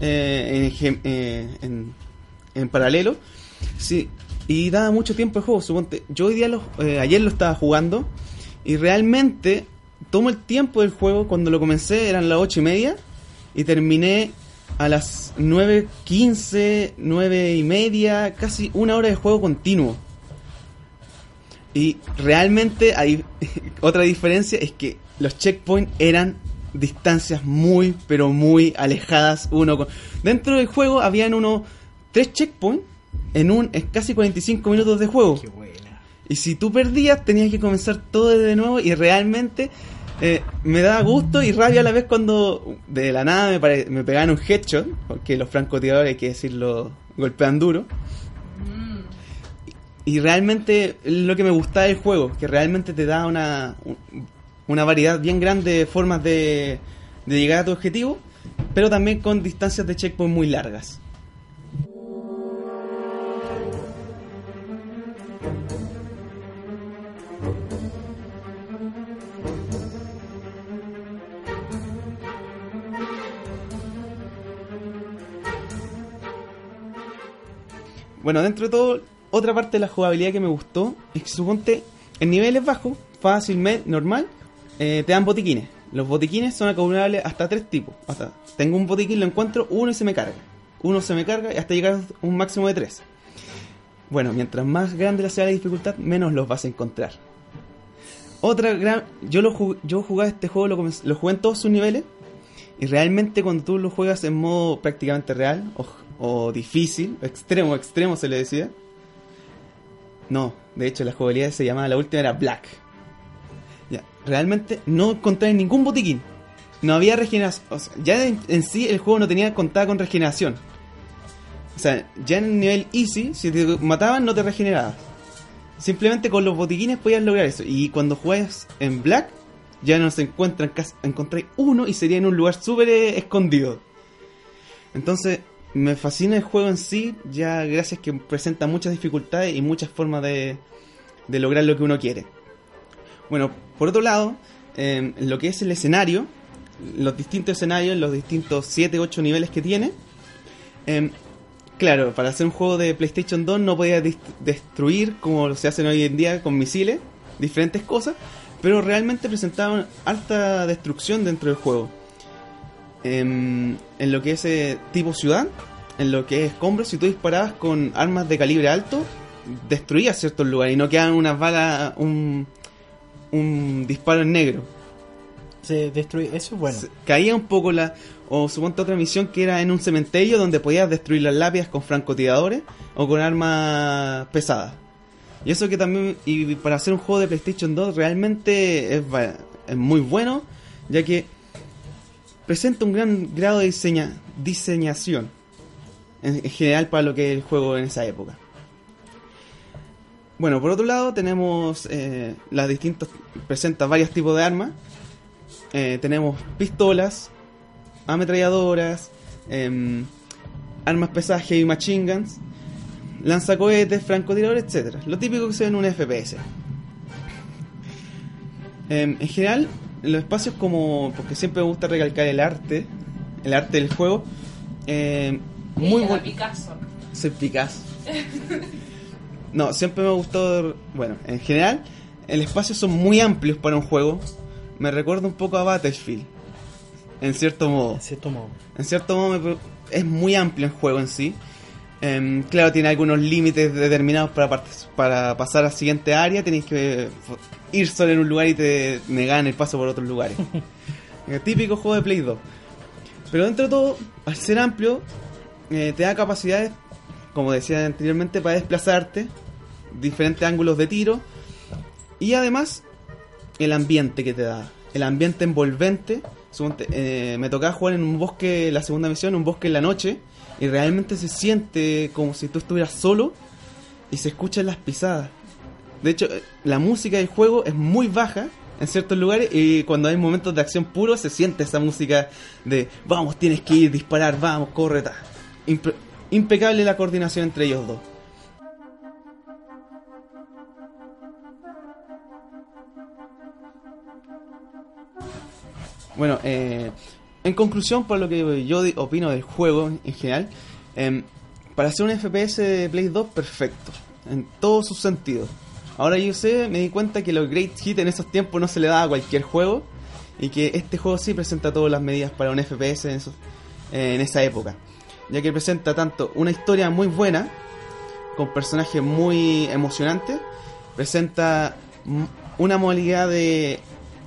eh, en, eh, en- en paralelo. Sí, y daba mucho tiempo de juego. Suponte, yo hoy día, lo- eh, ayer lo estaba jugando y realmente tomo el tiempo del juego. Cuando lo comencé eran las ocho y media y terminé a las 9.15, 9 y media, casi una hora de juego continuo. Y realmente hay (laughs) otra diferencia es que los checkpoints eran distancias muy pero muy alejadas uno con dentro del juego habían unos tres checkpoints en un en casi 45 minutos de juego. Qué buena. y si tú perdías tenías que comenzar todo de nuevo y realmente eh, me daba gusto y rabia a la vez cuando de la nada me, pare- me pegaban un headshot porque los francotiradores hay que decirlo golpean duro. Y realmente lo que me gustaba del juego, que realmente te da una, una variedad bien grande de formas de, llegar a tu objetivo, pero también con distancias de checkpoint muy largas. Bueno, dentro de todo, otra parte de la jugabilidad que me gustó es que suponte en niveles bajos, fácil, med, normal, eh, te dan botiquines. Los botiquines son acumulables hasta tres tipos. Hasta tengo un botiquín, lo encuentro, uno y se me carga. Uno se me carga y hasta llegar a un máximo de tres. Bueno, mientras más grande sea la dificultad, menos los vas a encontrar. Otra gran. Yo lo jug- yo jugaba este juego, lo, jugué en todos sus niveles. Y realmente cuando tú lo juegas en modo prácticamente real o, o difícil, extremo, extremo se le decía. No, de hecho la jugabilidad se llamaba, la última era Black. Ya, realmente no encontré ningún botiquín. No había regeneración. O sea, ya en, en sí el juego no tenía contada con regeneración. O sea, ya en el nivel easy, si te mataban no te regenerabas. Simplemente con los botiquines podías lograr eso. Y cuando juegas en Black, ya no se encuentran casi. Encontré uno y sería en un lugar súper eh, escondido. Entonces, me fascina el juego en sí, ya gracias que presenta muchas dificultades y muchas formas de, de lograr lo que uno quiere. Bueno, por otro lado, eh, lo que es el escenario, los distintos escenarios, los distintos 7, 8 niveles que tiene, eh, claro, para hacer un juego de PlayStation 2 no podía destruir como se hacen hoy en día con misiles, diferentes cosas, pero realmente presentaban alta destrucción dentro del juego. En, en lo que es eh, tipo ciudad, en lo que es escombros, si tú disparabas con armas de calibre alto, destruías ciertos lugares y no quedaban unas balas, un, un disparo en negro. Se destruye. Eso es bueno. Se- caía un poco la. O suponte otra misión que era en un cementerio donde podías destruir las lápidas con francotiradores o con armas pesadas. Y eso que también. Y para hacer un juego de PlayStation 2 realmente es, es muy bueno, ya que presenta un gran grado de diseña, diseñación en, en general para lo que es el juego en esa época. Bueno, por otro lado tenemos eh, las distintas, presenta varios tipos de armas. Eh, tenemos pistolas, ametralladoras, em, armas pesadas heavy machine guns, lanzacohetes, francotiradores, etc. Lo típico que se ve en un FPS. Em, en general, en los espacios como... porque siempre me gusta recalcar el arte, el arte del juego. em, muy buen... Picasso. Soy Picasso. (laughs) No, siempre me ha gustado. Bueno, en general, el espacio son muy amplios para un juego. Me recuerda un poco a Battlefield. En cierto modo. En cierto modo. En cierto modo, me- es muy amplio el juego en sí. Em, claro, tiene algunos límites determinados para, pasar a la siguiente área. Tenéis que ir solo en un lugar y te negan el paso por otros lugares. (laughs) el típico juego de Play 2. Pero dentro de todo, al ser amplio, eh, te da capacidades, como decía anteriormente, para desplazarte, diferentes ángulos de tiro y además el ambiente que te da, el ambiente envolvente. Eh, me tocaba jugar en un bosque, la segunda misión, un bosque en la noche y realmente se siente como si tú estuvieras solo y se escuchan las pisadas. De hecho, la música del juego es muy baja en ciertos lugares y cuando hay momentos de acción puro se siente esa música de vamos, tienes que ir, disparar, vamos, corre, ta. Impe- impecable la coordinación entre ellos dos. Bueno, eh, en conclusión, por lo que yo opino del juego en general, em, para hacer un FPS de Play 2, perfecto, en todos sus sentidos. Ahora yo sé, me di cuenta que los Great Hit en esos tiempos no se le daba a cualquier juego y que este juego sí presenta todas las medidas para un FPS eh, en esa época, ya que presenta tanto una historia muy buena, con personajes muy emocionantes, presenta una modalidad de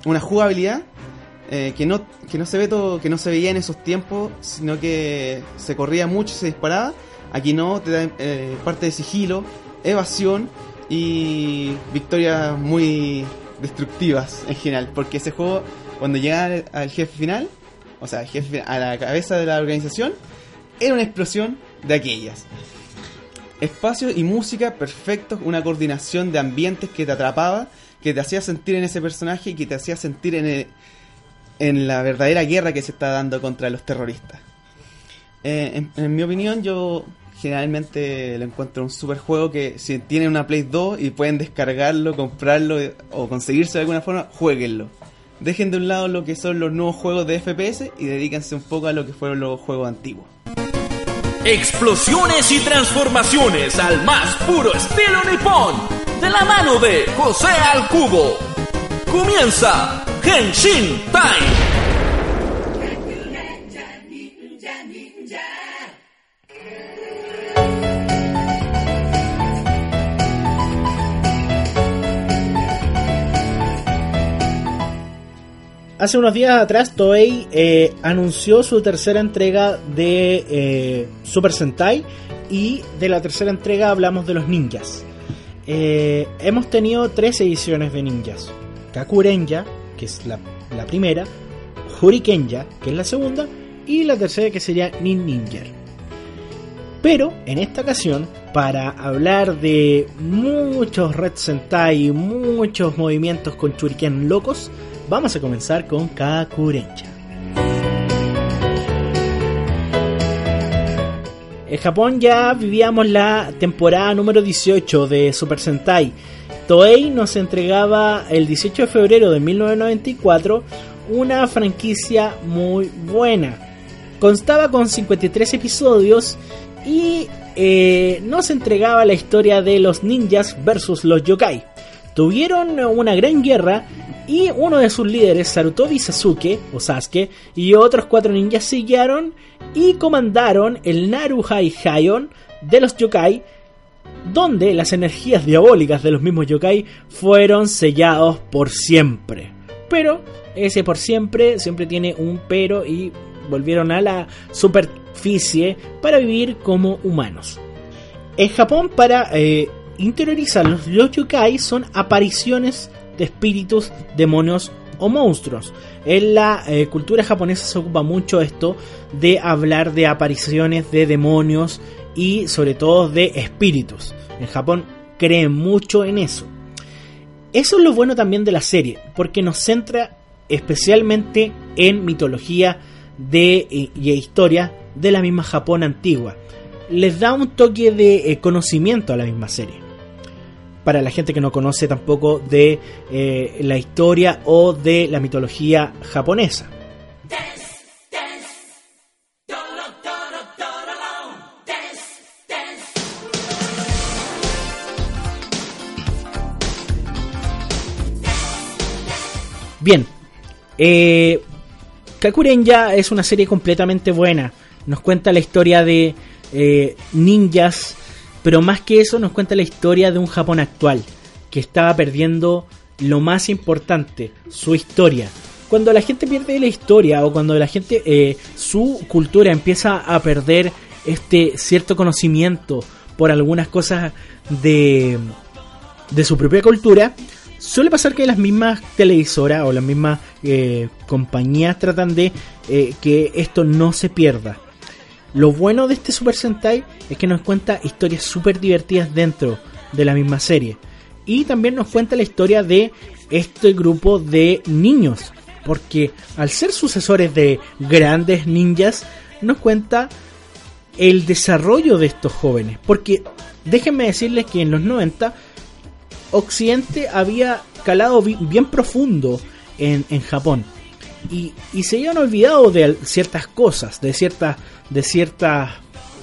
una jugabilidad eh, que no que no se ve todo que no se veía en esos tiempos sino que se corría mucho y se disparaba. Aquí no te da eh, parte de sigilo evasión y victorias muy destructivas en general porque ese juego cuando llega al, jefe final o sea jefe a la cabeza de la organización era una explosión de aquellas espacio y música perfectos, una coordinación de ambientes que te atrapaba, que te hacía sentir en ese personaje y que te hacía sentir en, el- en la verdadera guerra que se está dando contra los terroristas. Eh, en, en mi opinión, yo generalmente lo encuentro un super juego que si tienen una Play 2 y pueden descargarlo, comprarlo eh, o conseguirse de alguna forma, jueguenlo. Dejen de un lado lo que son los nuevos juegos de FPS y dedíquense un poco a lo que fueron los juegos antiguos. Explosiones y transformaciones al más puro estilo nipón. De la mano de José al Cubo. Comienza Henshin Time. Hace unos días atrás Toei eh, anunció su tercera entrega de eh, Super Sentai y de la tercera entrega hablamos de los ninjas. Eh, hemos tenido tres ediciones de ninjas. Kakurenja, que es la, primera, Hurikenja, que es la segunda, y la tercera que sería Nin Ninja. Pero en esta ocasión, para hablar de muchos Red Sentai y muchos movimientos con Shuriken locos, vamos a comenzar con Kakurencha. En Japón ya vivíamos la temporada número 18 de Super Sentai. Toei nos entregaba el 18 de febrero de 1994 una franquicia muy buena. Constaba con 53 episodios y eh, nos entregaba la historia de los ninjas versus los yokai. Tuvieron una gran guerra y uno de sus líderes, Sarutobi Sasuke o Sasuke, y otros cuatro ninjas siguieron y comandaron el Naruhai Haion de los yokai, donde las energías diabólicas de los mismos yokai fueron sellados por siempre. Pero ese por siempre siempre tiene un pero y volvieron a la superficie para vivir como humanos. En Japón, para eh, interiorizar los, los yokai, son apariciones de espíritus, demonios o monstruos. En la eh, cultura japonesa se ocupa mucho esto de hablar de apariciones de demonios y sobre todo de espíritus. En Japón creen mucho en eso. Eso es lo bueno también de la serie, porque nos centra especialmente en mitología y, y historia de la misma Japón antigua. Les da un toque de eh, conocimiento a la misma serie. Para la gente que no conoce tampoco de eh, la historia o de la mitología japonesa. Bien, eh, Kakurenja es una serie completamente buena. Nos cuenta la historia de eh, ninjas, pero más que eso nos cuenta la historia de un Japón actual que estaba perdiendo lo más importante, su historia. Cuando la gente pierde la historia o cuando la gente, eh, su cultura empieza a perder este cierto conocimiento por algunas cosas de, de su propia cultura, suele pasar que las mismas televisoras o las mismas eh, compañías tratan de eh, que esto no se pierda. Lo bueno de este Super Sentai es que nos cuenta historias súper divertidas dentro de la misma serie. Y también nos cuenta la historia de este grupo de niños. Porque al ser sucesores de grandes ninjas, nos cuenta el desarrollo de estos jóvenes. Porque déjenme decirles que en los 90 Occidente había calado bi- bien profundo en, en Japón. Y, y se habían olvidado de ciertas cosas, de cierta, de cierta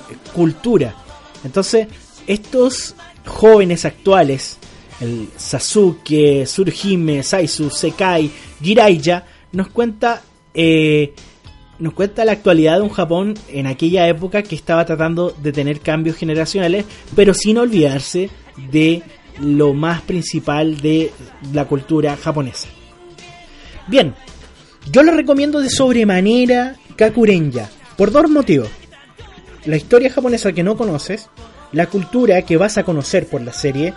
eh, cultura. Entonces, estos jóvenes actuales, el Sasuke, Surhime, Saizu, Sekai, Jiraiya, nos cuenta eh, nos cuenta la actualidad de un Japón en aquella época que estaba tratando de tener cambios generacionales, pero sin olvidarse de lo más principal de la cultura japonesa. Bien, yo lo recomiendo de sobremanera Kakurenja, por dos motivos. La historia japonesa que no conoces, la cultura que vas a conocer por la serie,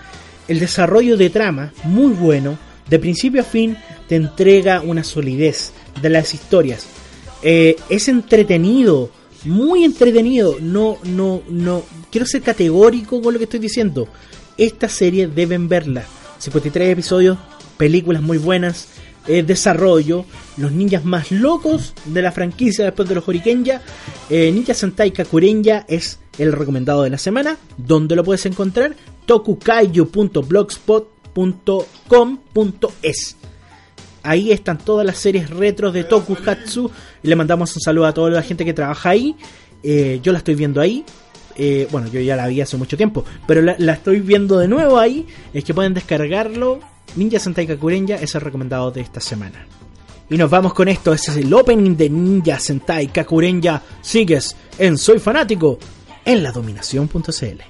el desarrollo de trama, muy bueno, de principio a fin te entrega una solidez de las historias. Eh, es entretenido, muy entretenido. No, no, no. Quiero ser categórico con lo que estoy diciendo. Esta serie deben verla. 53 episodios, películas muy buenas, eh, desarrollo, los ninjas más locos de la franquicia después de los Horikenya. Eh, Ninja Sentai Kakurenja es el recomendado de la semana. ¿Dónde lo puedes encontrar? tokukaiju.blogspot.com.es Ahí están todas las series retros de Tokusatsu. Y le mandamos un saludo a toda la gente que trabaja ahí. Eh, yo la estoy viendo ahí. Eh, bueno, yo ya la vi hace mucho tiempo. Pero la, la estoy viendo de nuevo ahí. Es que pueden descargarlo. Ninja Sentai Kakurenja es el recomendado de esta semana. Y nos vamos con esto. Ese es el opening de Ninja Sentai Kakurenja. Sigues en Soy Fanático en la dominación.cl.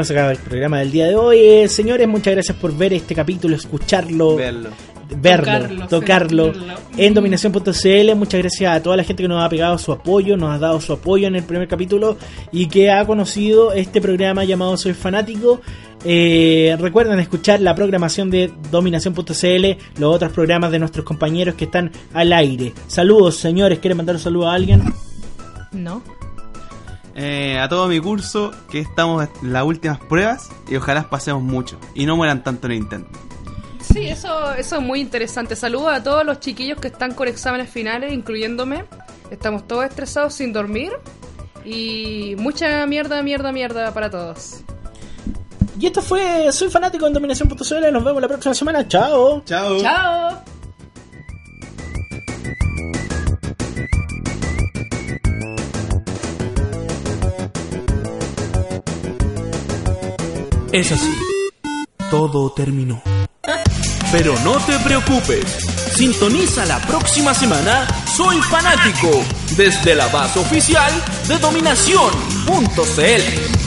nos acaba el programa del día de hoy. Eh, señores, muchas gracias por ver este capítulo, escucharlo. Verlo. Verlo, tocarlo, tocarlo en dominación.cl. Muchas gracias a toda la gente que nos ha pegado su apoyo, nos ha dado su apoyo en el primer capítulo y que ha conocido este programa llamado Soy Fanático. Eh, recuerden escuchar la programación de dominación.cl, los otros programas de nuestros compañeros que están al aire. Saludos, señores. ¿Quieren mandar un saludo a alguien? No eh, a todo mi curso que estamos en las últimas pruebas y ojalá pasemos mucho y no mueran tanto en el intento. Sí, eso, eso es muy interesante. Saludos a todos los chiquillos que están con exámenes finales, incluyéndome. Estamos todos estresados sin dormir. Y mucha mierda, mierda, mierda para todos. Y esto fue Soy fanático en dominación.cl. Nos vemos la próxima semana. Chao. Chao. ¡Chao! Es así. Todo terminó. Pero no te preocupes. Sintoniza la próxima semana Soy Fanático desde la base oficial de dominación.cl.